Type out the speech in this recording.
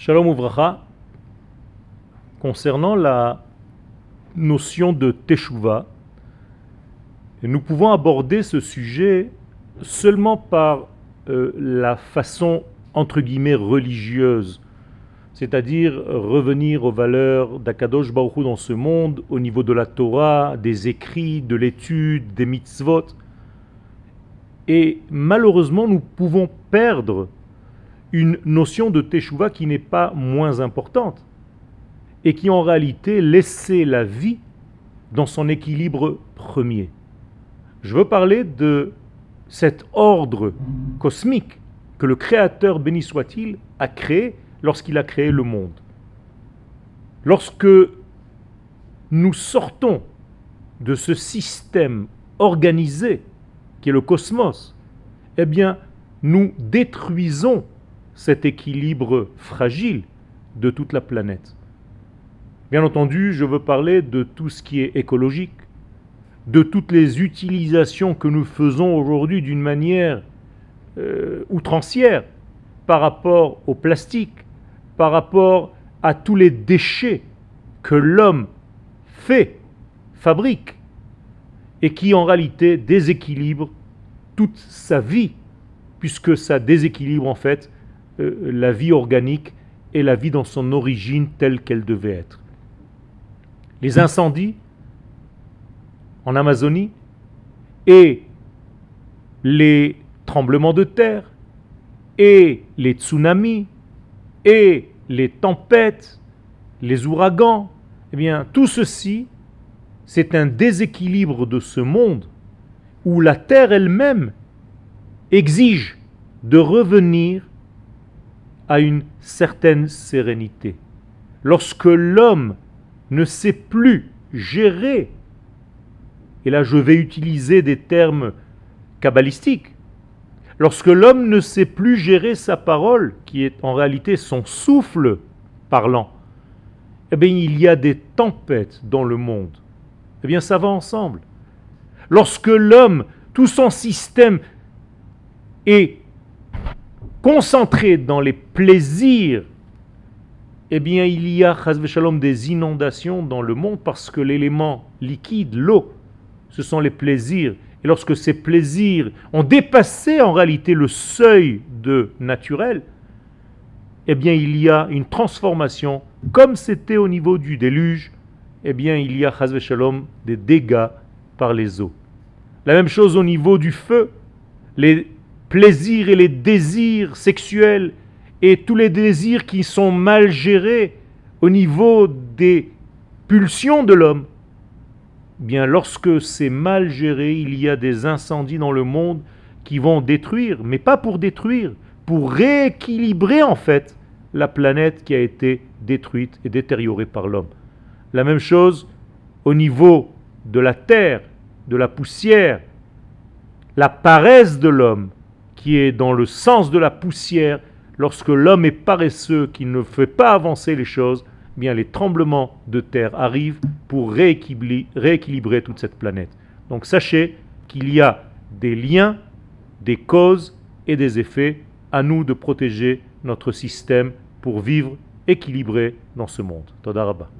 Shalom Uvracha, concernant la notion de Teshuvah, nous pouvons aborder ce sujet seulement par euh, la façon entre guillemets religieuse, c'est-à-dire revenir aux valeurs d'Akadosh Baruch dans ce monde, au niveau de la Torah, des écrits, de l'étude, des mitzvot. Et malheureusement, nous pouvons perdre une notion de Teshuvah qui n'est pas moins importante et qui en réalité laissait la vie dans son équilibre premier. Je veux parler de cet ordre cosmique que le Créateur, béni soit-il, a créé lorsqu'il a créé le monde. Lorsque nous sortons de ce système organisé qui est le cosmos, eh bien, nous détruisons cet équilibre fragile de toute la planète. Bien entendu, je veux parler de tout ce qui est écologique, de toutes les utilisations que nous faisons aujourd'hui d'une manière euh, outrancière par rapport au plastique, par rapport à tous les déchets que l'homme fait, fabrique, et qui en réalité déséquilibrent toute sa vie, puisque ça déséquilibre en fait euh, la vie organique et la vie dans son origine telle qu'elle devait être. Les incendies en Amazonie et les tremblements de terre et les tsunamis et les tempêtes, les ouragans, eh bien tout ceci, c'est un déséquilibre de ce monde où la terre elle-même exige de revenir à une certaine sérénité. Lorsque l'homme ne sait plus gérer, et là je vais utiliser des termes kabbalistiques, lorsque l'homme ne sait plus gérer sa parole, qui est en réalité son souffle parlant, eh bien il y a des tempêtes dans le monde. Eh bien ça va ensemble. Lorsque l'homme, tout son système est concentré dans les plaisirs, eh bien il y a des inondations dans le monde parce que l'élément liquide, l'eau, ce sont les plaisirs. Et lorsque ces plaisirs ont dépassé en réalité le seuil de naturel, eh bien il y a une transformation, comme c'était au niveau du déluge, eh bien il y a des dégâts par les eaux. La même chose au niveau du feu. Les plaisirs et les désirs sexuels et tous les désirs qui sont mal gérés au niveau des pulsions de l'homme, bien lorsque c'est mal géré, il y a des incendies dans le monde qui vont détruire, mais pas pour détruire, pour rééquilibrer en fait la planète qui a été détruite et détériorée par l'homme. La même chose au niveau de la terre, de la poussière, la paresse de l'homme qui est dans le sens de la poussière, lorsque l'homme est paresseux, qu'il ne fait pas avancer les choses, eh bien les tremblements de terre arrivent pour rééquilibrer, toute cette planète. Donc sachez qu'il y a des liens, des causes et des effets. À nous de protéger notre système pour vivre équilibré dans ce monde. Todarabah.